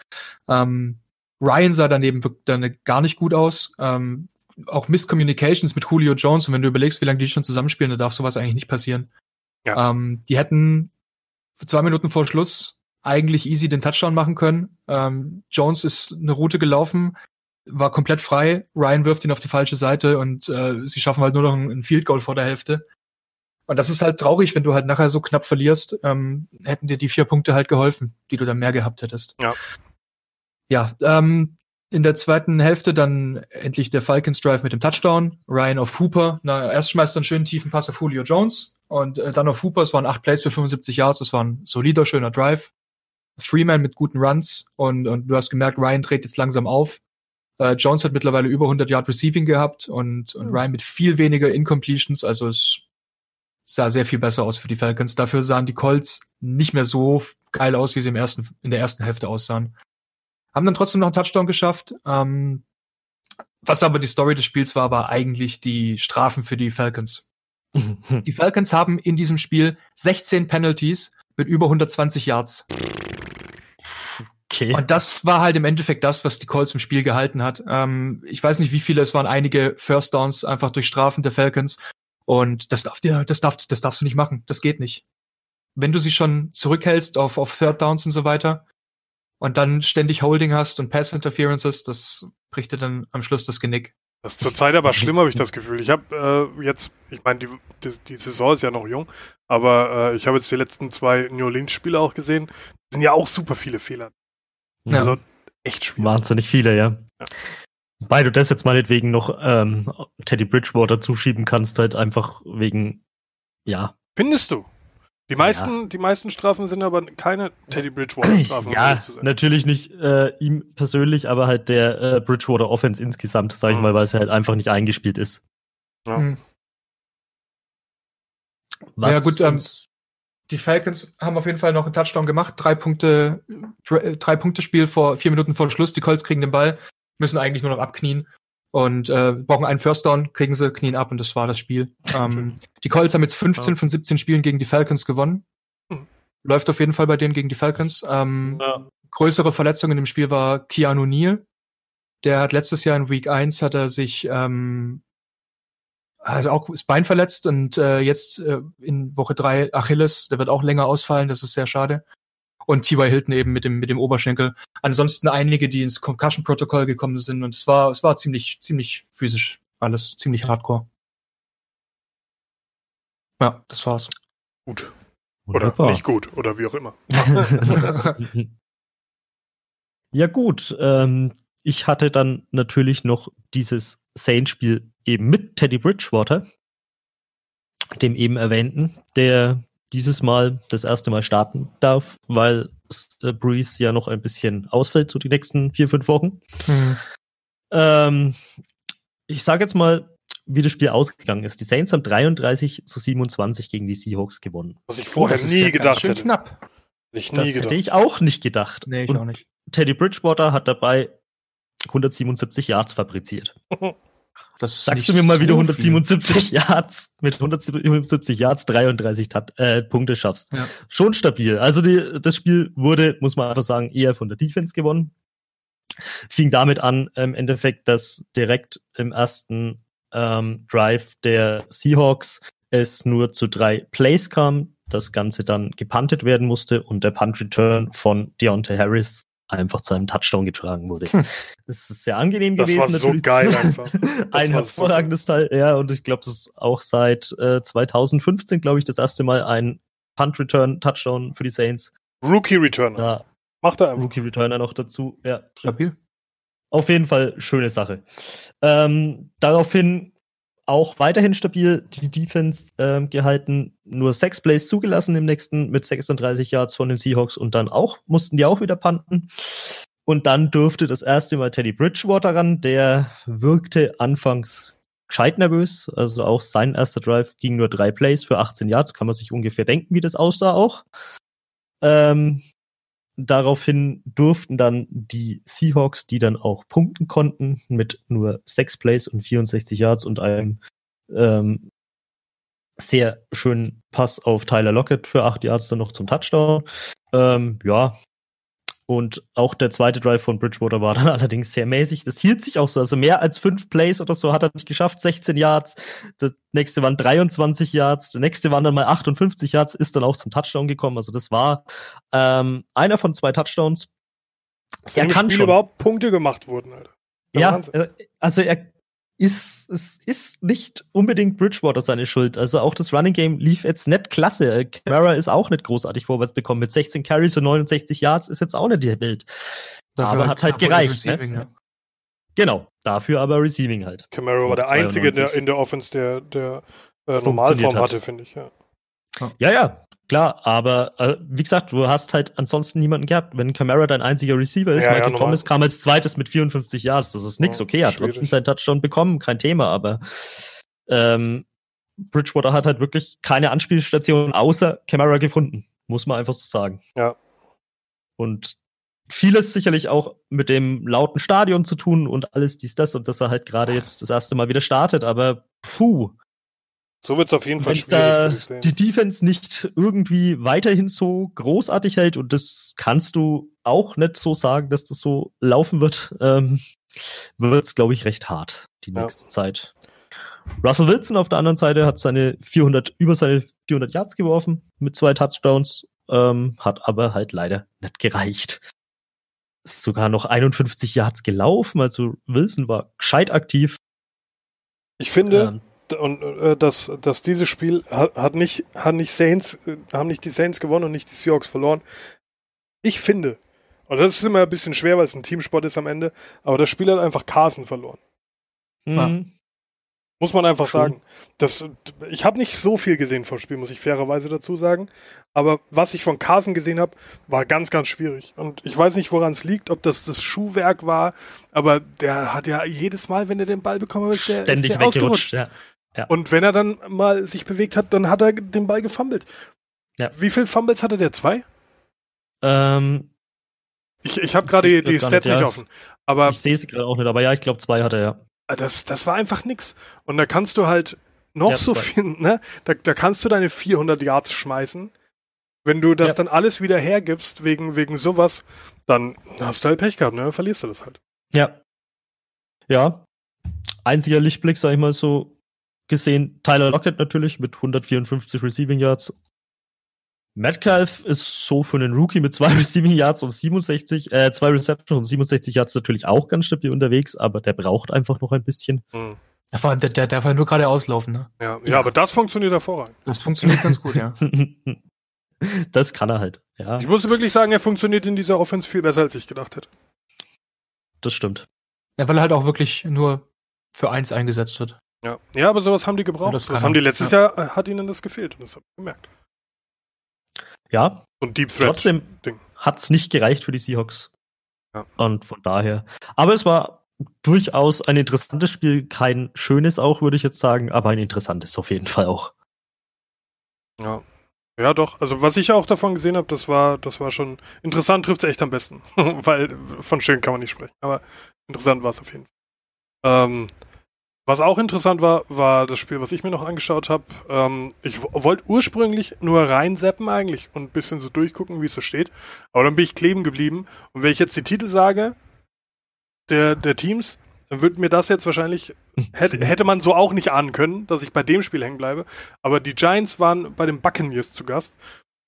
[SPEAKER 3] Ähm, Ryan sah daneben dann gar nicht gut aus. Ähm, auch Misscommunications mit Julio Jones. Und wenn du überlegst, wie lange die schon zusammenspielen, dann darf sowas eigentlich nicht passieren. Ja. Ähm, die hätten zwei Minuten vor Schluss eigentlich easy den Touchdown machen können. Ähm, Jones ist eine Route gelaufen, war komplett frei. Ryan wirft ihn auf die falsche Seite und äh, sie schaffen halt nur noch ein, ein Field Goal vor der Hälfte. Und das ist halt traurig, wenn du halt nachher so knapp verlierst, ähm, hätten dir die vier Punkte halt geholfen, die du dann mehr gehabt hättest.
[SPEAKER 1] Ja.
[SPEAKER 3] Ja, ähm, in der zweiten Hälfte dann endlich der Falcons Drive mit dem Touchdown. Ryan auf Hooper. Na, erst schmeißt er einen schönen tiefen Pass auf Julio Jones und äh, dann auf Hooper. Es waren acht Plays für 75 Yards. Das war ein solider, schöner Drive. Freeman mit guten Runs und, und du hast gemerkt, Ryan dreht jetzt langsam auf. Äh, Jones hat mittlerweile über 100 Yard Receiving gehabt und, und Ryan mit viel weniger Incompletions. Also es sah sehr viel besser aus für die Falcons. Dafür sahen die Colts nicht mehr so geil aus, wie sie im ersten, in der ersten Hälfte aussahen. Haben dann trotzdem noch einen Touchdown geschafft. Ähm, was aber die Story des Spiels war, war eigentlich die Strafen für die Falcons. die Falcons haben in diesem Spiel 16 Penalties mit über 120 Yards. Okay. Und das war halt im Endeffekt das, was die Colts im Spiel gehalten hat. Ähm, ich weiß nicht, wie viele, es waren einige First Downs einfach durch Strafen der Falcons. Und das darf dir, das darf, das darfst du nicht machen. Das geht nicht. Wenn du sie schon zurückhältst auf, auf Third Downs und so weiter, und dann ständig Holding hast und Pass Interferences, das bricht dir dann am Schluss das Genick.
[SPEAKER 1] Das ist zurzeit aber schlimm, habe ich das Gefühl. Ich habe äh, jetzt, ich meine, die, die, die, Saison ist ja noch jung, aber äh, ich habe jetzt die letzten zwei New Orleans-Spiele auch gesehen. sind ja auch super viele Fehler.
[SPEAKER 2] Ja. Also echt schwierig. Wahnsinnig viele, ja. ja. Wobei du das jetzt meinetwegen noch ähm, Teddy Bridgewater zuschieben kannst, halt einfach wegen, ja.
[SPEAKER 1] Findest du? Die meisten, ja. die meisten Strafen sind aber keine Teddy Bridgewater-Strafen.
[SPEAKER 2] ja, natürlich nicht äh, ihm persönlich, aber halt der äh, Bridgewater Offense insgesamt, sag ich mhm. mal, weil es halt einfach nicht eingespielt ist.
[SPEAKER 3] Ja, mhm. Was ja gut, ähm, die Falcons haben auf jeden Fall noch einen Touchdown gemacht. Drei Punkte, drei Punkte Spiel vor vier Minuten vor Schluss. Die Colts kriegen den Ball, müssen eigentlich nur noch abknien und äh, brauchen einen First Down, kriegen sie, knien ab und das war das Spiel. Ähm, die Colts haben jetzt 15 ja. von 17 Spielen gegen die Falcons gewonnen. Mhm. Läuft auf jeden Fall bei denen gegen die Falcons. Ähm, ja. Größere Verletzung in dem Spiel war Keanu Neal. Der hat letztes Jahr in Week 1 hat er sich ähm, also auch das Bein verletzt und äh, jetzt äh, in Woche 3 Achilles, der wird auch länger ausfallen, das ist sehr schade und T.Y. Hilton eben mit dem, mit dem Oberschenkel. Ansonsten einige, die ins Concussion-Protokoll gekommen sind und es war, es war ziemlich, ziemlich physisch alles, ziemlich hardcore. Ja, das war's.
[SPEAKER 1] Gut. Oder Wunderbar. nicht gut, oder wie auch immer.
[SPEAKER 2] ja, gut. Ähm, ich hatte dann natürlich noch dieses Saints-Spiel eben mit Teddy Bridgewater, dem eben erwähnten, der dieses Mal das erste Mal starten darf, weil äh, Breeze ja noch ein bisschen ausfällt, so die nächsten vier, fünf Wochen. Mhm. Ähm, ich sage jetzt mal, wie das Spiel ausgegangen ist. Die Saints haben 33 zu 27 gegen die Seahawks gewonnen.
[SPEAKER 1] Was ich vorher oh, nie gedacht hätte.
[SPEAKER 3] knapp.
[SPEAKER 2] Ich nie das gedacht. hätte ich auch nicht gedacht.
[SPEAKER 3] Nee, ich Und auch nicht.
[SPEAKER 2] Teddy Bridgewater hat dabei 177 Yards fabriziert. Das Sagst du mir mal, wie du 177 Yards mit 177 Yards 33 äh, Punkte schaffst. Ja. Schon stabil. Also die, das Spiel wurde, muss man einfach sagen, eher von der Defense gewonnen. Fing damit an, im Endeffekt, dass direkt im ersten ähm, Drive der Seahawks es nur zu drei Plays kam, das Ganze dann gepuntet werden musste und der Punt Return von Deontay Harris einfach zu einem Touchdown getragen wurde. Hm. Das ist sehr angenehm das gewesen.
[SPEAKER 1] Das war so geil einfach.
[SPEAKER 2] ein hervorragendes so Teil, ja, und ich glaube, das ist auch seit äh, 2015, glaube ich, das erste Mal ein Punt-Return-Touchdown für die Saints.
[SPEAKER 1] Rookie-Returner.
[SPEAKER 2] Ja. Macht er einfach. Rookie-Returner noch dazu, ja.
[SPEAKER 3] Stabil.
[SPEAKER 2] Auf jeden Fall schöne Sache. Ähm, daraufhin auch weiterhin stabil die Defense äh, gehalten, nur sechs Plays zugelassen im nächsten mit 36 Yards von den Seahawks und dann auch, mussten die auch wieder panten. Und dann durfte das erste Mal Teddy Bridgewater ran, der wirkte anfangs gescheit nervös, also auch sein erster Drive ging nur drei Plays für 18 Yards, kann man sich ungefähr denken, wie das aussah auch. Ähm, Daraufhin durften dann die Seahawks, die dann auch punkten konnten, mit nur sechs Plays und 64 Yards und einem ähm, sehr schönen Pass auf Tyler Lockett für acht Yards dann noch zum Touchdown. Ähm, ja, Und auch der zweite Drive von Bridgewater war dann allerdings sehr mäßig. Das hielt sich auch so. Also mehr als fünf Plays oder so hat er nicht geschafft. 16 Yards. Der nächste waren 23 Yards. Der nächste waren dann mal 58 Yards. Ist dann auch zum Touchdown gekommen. Also das war ähm, einer von zwei Touchdowns.
[SPEAKER 1] Dass er kann Spiel schon. überhaupt Punkte gemacht wurden, Alter.
[SPEAKER 2] ja, Wahnsinn. Äh, also er ist, es ist nicht unbedingt Bridgewater seine Schuld. Also auch das Running Game lief jetzt nicht klasse. Camara ist auch nicht großartig vorwärts bekommen. Mit 16 Carries und 69 Yards ist jetzt auch nicht die Welt. Dafür aber hat halt gereicht. Ne? Ja. Genau, dafür aber Receiving halt.
[SPEAKER 1] Camara war der Einzige der, in der Offense, der, der äh, Normalform hatte, finde ich. Ja.
[SPEAKER 2] ja, ja, Klar, aber äh, wie gesagt, du hast halt ansonsten niemanden gehabt. Wenn Camara dein einziger Receiver ist, ja, Michael ja, Thomas kam als zweites mit 54 Yards, das ist nix. Okay, er hat trotzdem seinen Touchdown bekommen, kein Thema, aber ähm, Bridgewater hat halt wirklich keine Anspielstation außer Camara gefunden, muss man einfach so sagen.
[SPEAKER 1] Ja.
[SPEAKER 2] Und vieles sicherlich auch mit dem lauten Stadion zu tun und alles dies, das und dass er halt gerade jetzt das erste Mal wieder startet, aber puh,
[SPEAKER 1] so wird es auf jeden Fall
[SPEAKER 2] schwierig. Wenn die, Defense nicht irgendwie weiterhin so großartig hält und das kannst du auch nicht so sagen, dass das so laufen wird, ähm, wird es, glaube ich, recht hart die nächste ja. Zeit. Russell Wilson auf der anderen Seite hat seine 400 über seine 400 Yards geworfen mit zwei Touchdowns, ähm, hat aber halt leider nicht gereicht. Ist sogar noch 51 Yards gelaufen, also Wilson war gescheit aktiv.
[SPEAKER 1] Ich finde, ähm, und äh, dass, dass dieses Spiel hat, hat nicht hat nicht Saints äh, haben nicht die Saints gewonnen und nicht die Seahawks verloren. Ich finde, und das ist immer ein bisschen schwer, weil es ein Teamsport ist am Ende, aber das Spiel hat einfach Carson verloren. Mhm. Muss man einfach Schön. sagen. Das, ich habe nicht so viel gesehen vom Spiel, muss ich fairerweise dazu sagen. Aber was ich von Carson gesehen habe, war ganz, ganz schwierig. Und ich weiß nicht, woran es liegt, ob das das Schuhwerk war, aber der hat ja jedes Mal, wenn er den Ball bekommen hat, ist der, Ständig ist der ausgerutscht. Ja. Ja. Und wenn er dann mal sich bewegt hat, dann hat er den Ball gefummelt. Ja. Wie viele Fumbles hatte der? Zwei?
[SPEAKER 2] Ähm,
[SPEAKER 1] ich ich habe gerade die, die Stats nicht, ja. nicht offen. Aber
[SPEAKER 2] ich sehe sie gerade auch nicht, aber ja, ich glaube, zwei hat er, ja.
[SPEAKER 1] Ah, das, das war einfach nix. Und da kannst du halt noch ja, so zwei. viel, ne? Da, da kannst du deine 400 Yards schmeißen. Wenn du das dann alles wieder hergibst wegen, wegen sowas, dann hast du halt Pech gehabt, ne? Dann verlierst du das halt.
[SPEAKER 2] Ja. Ja. Einziger Lichtblick, sag ich mal so, gesehen. Tyler Lockett natürlich mit 154 Receiving Yards. Metcalf ist so für einen Rookie mit zwei Receiving Yards und 67, äh, zwei Receptions und 67 Yards natürlich auch ganz stabil unterwegs, aber der braucht einfach noch ein bisschen. Mhm.
[SPEAKER 3] Der, der, der darf ja nur gerade auslaufen, ne?
[SPEAKER 1] Ja, ja, ja, aber das funktioniert hervorragend.
[SPEAKER 3] Das funktioniert ganz gut, ja.
[SPEAKER 2] das kann er halt, ja.
[SPEAKER 1] Ich muss wirklich sagen, er funktioniert in dieser Offense viel besser, als ich gedacht hätte.
[SPEAKER 2] Das stimmt.
[SPEAKER 3] Ja, weil er halt auch wirklich nur für eins eingesetzt wird.
[SPEAKER 1] Ja. ja, aber sowas haben die gebraucht. Das, das haben die letztes ja. Jahr, äh, hat ihnen das gefehlt und das habe ich gemerkt.
[SPEAKER 2] Ja.
[SPEAKER 1] Und Deep Threat.
[SPEAKER 2] Trotzdem hat es nicht gereicht für die Seahawks. Ja. Und von daher. Aber es war durchaus ein interessantes Spiel. Kein schönes auch, würde ich jetzt sagen, aber ein interessantes auf jeden Fall auch.
[SPEAKER 1] Ja. Ja, doch. Also was ich auch davon gesehen habe, das war, das war schon interessant, trifft es echt am besten. Weil von schön kann man nicht sprechen. Aber interessant war es auf jeden Fall. Ähm, was auch interessant war, war das Spiel, was ich mir noch angeschaut habe. Ähm, ich wollte ursprünglich nur reinseppen eigentlich und ein bisschen so durchgucken, wie es so steht. Aber dann bin ich kleben geblieben. Und wenn ich jetzt die Titel sage, der, der Teams, dann würde mir das jetzt wahrscheinlich, hätte, hätte man so auch nicht ahnen können, dass ich bei dem Spiel hängen bleibe. Aber die Giants waren bei den Buccaneers zu Gast.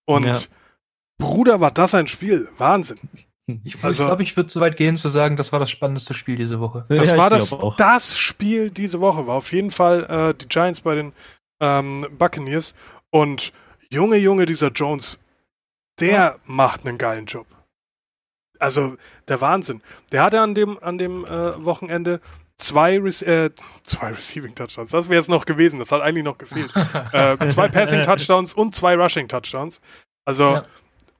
[SPEAKER 1] Und ja. Bruder, war das ein Spiel. Wahnsinn.
[SPEAKER 3] Ich, also, ich glaube, ich würde so weit gehen zu sagen, das war das spannendste Spiel diese Woche.
[SPEAKER 1] Das ja, war das, das Spiel diese Woche, war auf jeden Fall äh, die Giants bei den ähm, Buccaneers. Und Junge, Junge, dieser Jones, der ja. macht einen geilen Job. Also der Wahnsinn. Der hatte an dem, an dem äh, Wochenende zwei, Re äh, zwei Receiving Touchdowns. Das wäre es noch gewesen. Das hat eigentlich noch gefehlt. äh, zwei Passing Touchdowns und zwei Rushing Touchdowns. Also ja.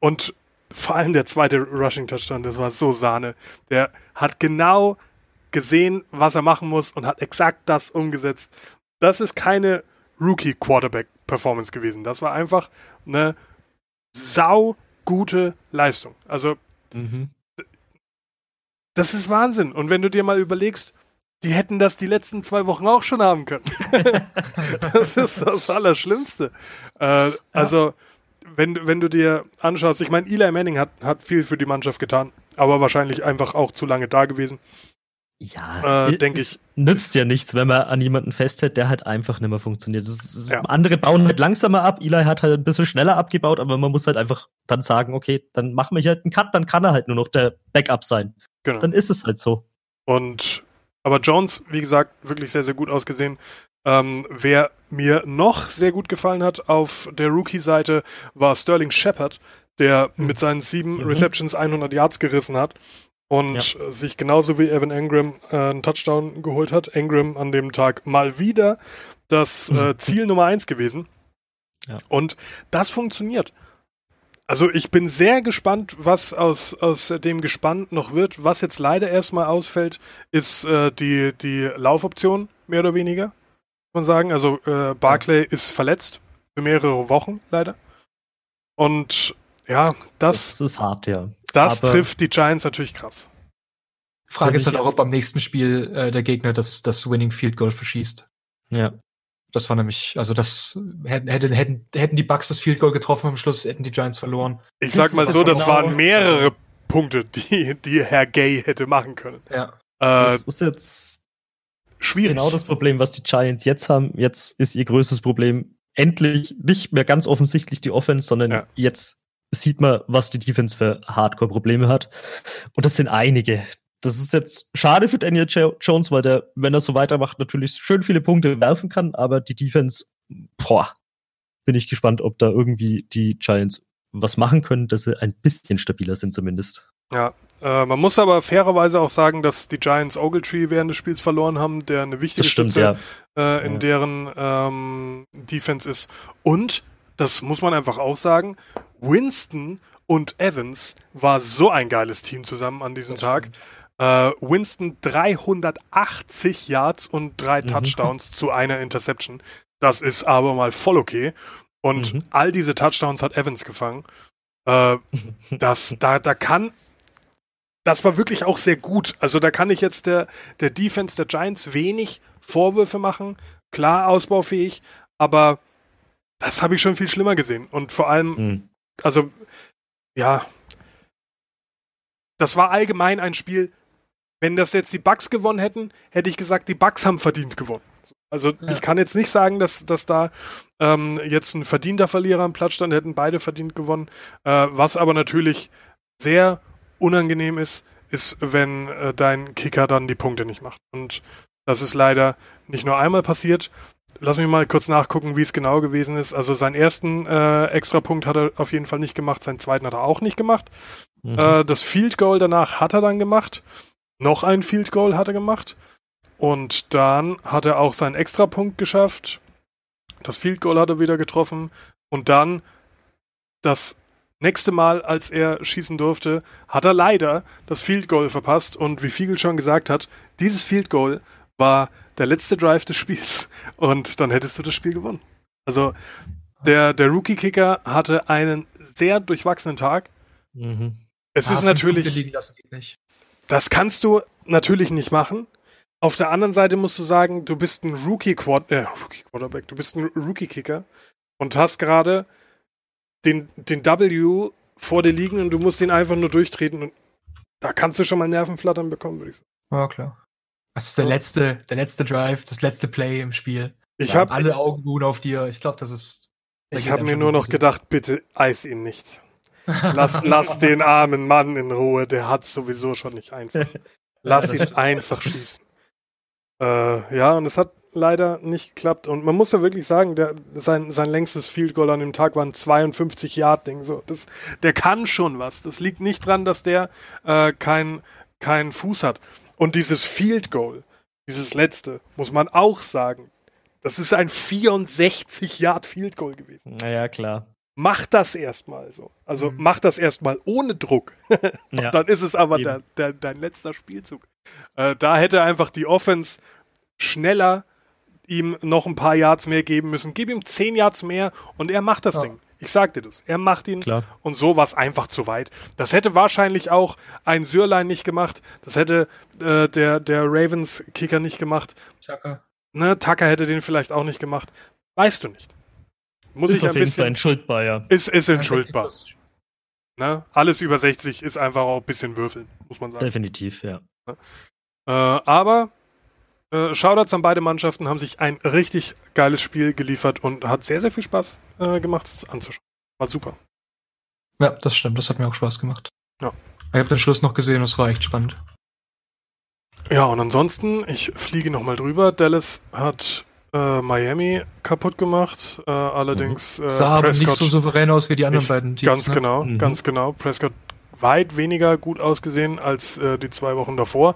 [SPEAKER 1] und vor allem der zweite Rushing Touchdown, das war so Sahne. Der hat genau gesehen, was er machen muss und hat exakt das umgesetzt. Das ist keine Rookie Quarterback Performance gewesen. Das war einfach eine sau gute Leistung. Also mhm. das ist Wahnsinn. Und wenn du dir mal überlegst, die hätten das die letzten zwei Wochen auch schon haben können. das ist das Allerschlimmste. Äh, also wenn, wenn du dir anschaust, ich meine, Eli Manning hat, hat viel für die Mannschaft getan, aber wahrscheinlich einfach auch zu lange da gewesen.
[SPEAKER 2] Ja, äh, denke ich. Nützt ja nichts, wenn man an jemanden festhält, der halt einfach nicht mehr funktioniert. Ist, ja. Andere bauen halt langsamer ab. Eli hat halt ein bisschen schneller abgebaut, aber man muss halt einfach dann sagen, okay, dann machen wir hier halt einen Cut, dann kann er halt nur noch der Backup sein. Genau. Dann ist es halt so.
[SPEAKER 1] Und aber Jones, wie gesagt, wirklich sehr, sehr gut ausgesehen. Ähm, wer mir noch sehr gut gefallen hat auf der Rookie-Seite war Sterling Shepard, der mhm. mit seinen sieben mhm. Receptions 100 Yards gerissen hat und ja. sich genauso wie Evan Engram äh, einen Touchdown geholt hat. Engram an dem Tag mal wieder das äh, Ziel Nummer eins gewesen. Ja. Und das funktioniert. Also ich bin sehr gespannt, was aus, aus dem Gespann noch wird. Was jetzt leider erstmal ausfällt, ist äh, die, die Laufoption, mehr oder weniger, man sagen. Also äh, Barclay ja. ist verletzt für mehrere Wochen, leider. Und ja, das,
[SPEAKER 2] das ist hart, ja.
[SPEAKER 1] Das Aber trifft die Giants natürlich krass.
[SPEAKER 3] Frage ist halt auch, ob beim nächsten Spiel äh, der Gegner das, das Winning Field Goal verschießt.
[SPEAKER 2] Ja.
[SPEAKER 3] Das war nämlich, also das hätten, hätten, hätten, hätten die Bucks das Field Goal getroffen am Schluss, hätten die Giants verloren.
[SPEAKER 1] Ich sag mal so, das genau waren mehrere Punkte, die, die Herr Gay hätte machen können.
[SPEAKER 3] Ja.
[SPEAKER 2] Äh, das ist jetzt schwierig. Genau das Problem, was die Giants jetzt haben. Jetzt ist ihr größtes Problem endlich nicht mehr ganz offensichtlich die Offense, sondern ja. jetzt sieht man, was die Defense für Hardcore-Probleme hat. Und das sind einige. Das ist jetzt schade für Daniel Jones, weil der, wenn er so weitermacht, natürlich schön viele Punkte werfen kann, aber die Defense, boah, bin ich gespannt, ob da irgendwie die Giants was machen können, dass sie ein bisschen stabiler sind zumindest.
[SPEAKER 1] Ja, äh, man muss aber fairerweise auch sagen, dass die Giants Ogletree während des Spiels verloren haben, der eine wichtige stimmt, Stütze ja. äh, in ja. deren ähm, Defense ist. Und, das muss man einfach auch sagen, Winston und Evans war so ein geiles Team zusammen an diesem Tag. Äh, Winston 380 Yards und drei mhm. Touchdowns zu einer Interception. Das ist aber mal voll okay. Und mhm. all diese Touchdowns hat Evans gefangen. Äh, das, da, da kann, das war wirklich auch sehr gut. Also da kann ich jetzt der, der Defense der Giants wenig Vorwürfe machen. Klar ausbaufähig, aber das habe ich schon viel schlimmer gesehen. Und vor allem, mhm also ja, das war allgemein ein Spiel. Wenn das jetzt die Bucks gewonnen hätten, hätte ich gesagt, die Bucks haben verdient gewonnen. Also ja. ich kann jetzt nicht sagen, dass, dass da ähm, jetzt ein verdienter Verlierer am Platz stand, hätten beide verdient gewonnen. Äh, was aber natürlich sehr unangenehm ist, ist, wenn äh, dein Kicker dann die Punkte nicht macht. Und das ist leider nicht nur einmal passiert, Lass mich mal kurz nachgucken, wie es genau gewesen ist. Also seinen ersten äh, Extrapunkt hat er auf jeden Fall nicht gemacht, seinen zweiten hat er auch nicht gemacht. Mhm. Äh, das Field Goal danach hat er dann gemacht. Noch ein Field Goal hat er gemacht. Und dann hat er auch seinen Extrapunkt geschafft. Das Field Goal hat er wieder getroffen. Und dann das nächste Mal, als er schießen durfte, hat er leider das Field Goal verpasst. Und wie Fiegel schon gesagt hat, dieses Field Goal war der letzte Drive des Spiels und dann hättest du das Spiel gewonnen. Also der, der Rookie-Kicker hatte einen sehr durchwachsenen Tag. Mhm. Es ah, ist natürlich. Das kannst du natürlich nicht machen. Auf der anderen Seite musst du sagen, du bist ein Rookie, -Quad äh, Rookie Quarterback, du bist ein Rookie-Kicker und hast gerade den, den W vor dir liegen und du musst ihn einfach nur durchtreten und da kannst du schon mal Nervenflattern bekommen, würde ich sagen.
[SPEAKER 3] Ja, klar. Das ist der letzte, der letzte Drive, das letzte Play im Spiel.
[SPEAKER 1] Ich habe
[SPEAKER 3] alle Augen gut auf dir. Ich glaube, das ist.
[SPEAKER 1] Ich habe mir nur noch gedacht, bitte eis ihn nicht. Lass, lass den armen Mann in Ruhe. Der hat sowieso schon nicht einfach. Lass ihn einfach schießen. Äh, ja, und es hat leider nicht geklappt. Und man muss ja wirklich sagen, der, sein, sein längstes Field Goal an dem Tag war ein 52 Yard Ding. So, das, der kann schon was. Das liegt nicht dran, dass der äh, keinen kein Fuß hat. Und dieses Field Goal, dieses letzte, muss man auch sagen, das ist ein 64 Yard Field Goal gewesen.
[SPEAKER 2] Naja, klar.
[SPEAKER 1] Mach das erstmal so. Also mhm. mach das erstmal ohne Druck. ja. Dann ist es aber der, der, dein letzter Spielzug. Äh, da hätte einfach die Offense schneller ihm noch ein paar Yards mehr geben müssen. Gib ihm 10 Yards mehr und er macht das ja. Ding. Ich sag dir das. Er macht ihn
[SPEAKER 2] Klar.
[SPEAKER 1] und so war es einfach zu weit. Das hätte wahrscheinlich auch ein Sürlein nicht gemacht. Das hätte äh, der, der Ravens-Kicker nicht gemacht.
[SPEAKER 3] Tucker.
[SPEAKER 1] Ne, Tucker hätte den vielleicht auch nicht gemacht. Weißt du nicht. muss
[SPEAKER 2] ist
[SPEAKER 1] ich ein
[SPEAKER 2] auf jeden
[SPEAKER 1] bisschen.
[SPEAKER 2] Fall entschuldbar, ja.
[SPEAKER 1] Ist, ist entschuldbar.
[SPEAKER 3] 60 plus.
[SPEAKER 1] Ne? Alles über 60 ist einfach auch ein bisschen würfeln, muss man sagen.
[SPEAKER 2] Definitiv, ja.
[SPEAKER 1] Äh, aber äh, Shoutouts an beide Mannschaften haben sich ein richtig geiles Spiel geliefert und hat sehr, sehr viel Spaß äh, gemacht, es anzuschauen. War super.
[SPEAKER 3] Ja, das stimmt. Das hat mir auch Spaß gemacht.
[SPEAKER 1] Ja.
[SPEAKER 3] Ich habe den Schluss noch gesehen es war echt spannend.
[SPEAKER 1] Ja, und ansonsten, ich fliege nochmal drüber. Dallas hat äh, Miami kaputt gemacht. Äh, allerdings äh,
[SPEAKER 3] Sah aber nicht
[SPEAKER 1] Prescott
[SPEAKER 3] so souverän aus wie die anderen beiden Teams.
[SPEAKER 1] ganz
[SPEAKER 3] ne?
[SPEAKER 1] genau,
[SPEAKER 2] Mhm.
[SPEAKER 1] ganz genau. Prescott weit weniger gut ausgesehen als äh, die zwei Wochen davor.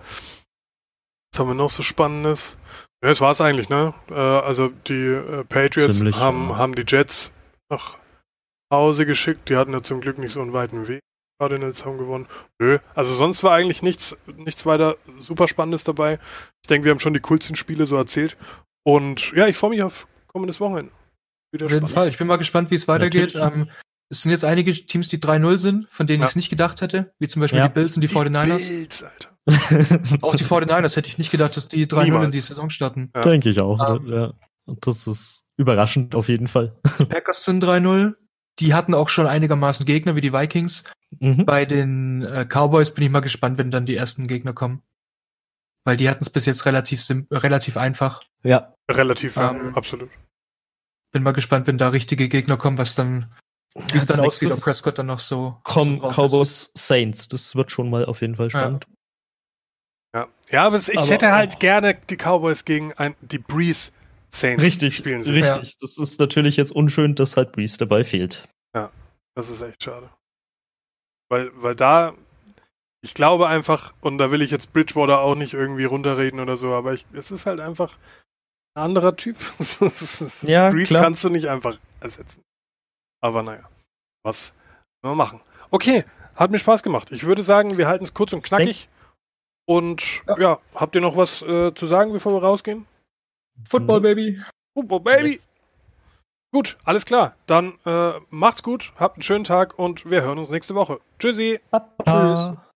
[SPEAKER 1] Was haben wir noch so Spannendes? Ja, das war's eigentlich, ne? Äh, also die äh, Patriots
[SPEAKER 2] Ziemlich,
[SPEAKER 1] haben,
[SPEAKER 2] ja.
[SPEAKER 1] haben die Jets nach Hause geschickt. Die hatten ja zum Glück nicht so einen weiten Weg. Cardinals haben gewonnen. Nö, also sonst war eigentlich nichts, nichts weiter super Spannendes dabei. Ich denke, wir haben schon die coolsten Spiele so erzählt. Und ja, ich freue mich auf kommendes Wochenende. Wieder
[SPEAKER 3] Auf jeden
[SPEAKER 1] spannend.
[SPEAKER 3] Fall. Ich bin mal gespannt, wie es weitergeht. Ähm, es sind jetzt einige Teams, die 3-0 sind, von denen
[SPEAKER 1] Ja.
[SPEAKER 3] ich es nicht gedacht hätte, wie zum Beispiel
[SPEAKER 2] Ja.
[SPEAKER 3] die Bills und die 49ers.
[SPEAKER 1] Bills, Alter.
[SPEAKER 3] Auch die 49ers hätte ich nicht gedacht, dass die 3-0 in die Saison starten.
[SPEAKER 1] Ja.
[SPEAKER 2] Denke ich auch.
[SPEAKER 3] Ähm.
[SPEAKER 2] ja. Und Das ist überraschend auf jeden Fall.
[SPEAKER 3] Die Packers sind 3-0. Die hatten auch schon einigermaßen Gegner wie die Vikings.
[SPEAKER 2] Mhm.
[SPEAKER 3] Bei den äh, Cowboys bin ich mal gespannt, wenn dann die ersten Gegner kommen. Weil die hatten es bis jetzt relativ relativ einfach.
[SPEAKER 2] Ja.
[SPEAKER 1] Relativ, ja,
[SPEAKER 3] Ähm,
[SPEAKER 1] absolut.
[SPEAKER 3] Bin mal gespannt, wenn da richtige Gegner kommen, was dann, wie es dann aussieht, ob Prescott dann noch so,
[SPEAKER 2] Com
[SPEAKER 3] so.
[SPEAKER 2] Cowboys Saints. Das wird schon mal auf jeden Fall spannend.
[SPEAKER 1] Ja, ja aber es, ich
[SPEAKER 2] Aber
[SPEAKER 1] hätte halt
[SPEAKER 2] auch-
[SPEAKER 1] gerne die Cowboys gegen ein, die Breeze Saints
[SPEAKER 2] Richtig,
[SPEAKER 1] spielen sehen.
[SPEAKER 2] richtig. Das ist natürlich jetzt unschön, dass halt Breeze dabei fehlt.
[SPEAKER 1] Das ist echt schade. Weil, weil da, ich glaube einfach, und da will ich jetzt Bridgewater auch nicht irgendwie runterreden oder so, aber ich, es ist halt einfach ein anderer Typ.
[SPEAKER 2] Ja,
[SPEAKER 1] Breeze
[SPEAKER 2] klar.
[SPEAKER 1] kannst du nicht einfach ersetzen. Aber naja, was wir machen? Okay, hat mir Spaß gemacht. Ich würde sagen, wir halten es kurz und knackig. Und ja,
[SPEAKER 3] Ja.
[SPEAKER 1] habt ihr noch was äh, zu sagen, bevor wir rausgehen?
[SPEAKER 3] Football, Baby.
[SPEAKER 1] Football Baby!
[SPEAKER 2] Yes.
[SPEAKER 1] Gut, alles klar. Dann äh, macht's gut, habt einen schönen Tag und wir hören uns nächste Woche. Tschüssi!
[SPEAKER 2] Papa.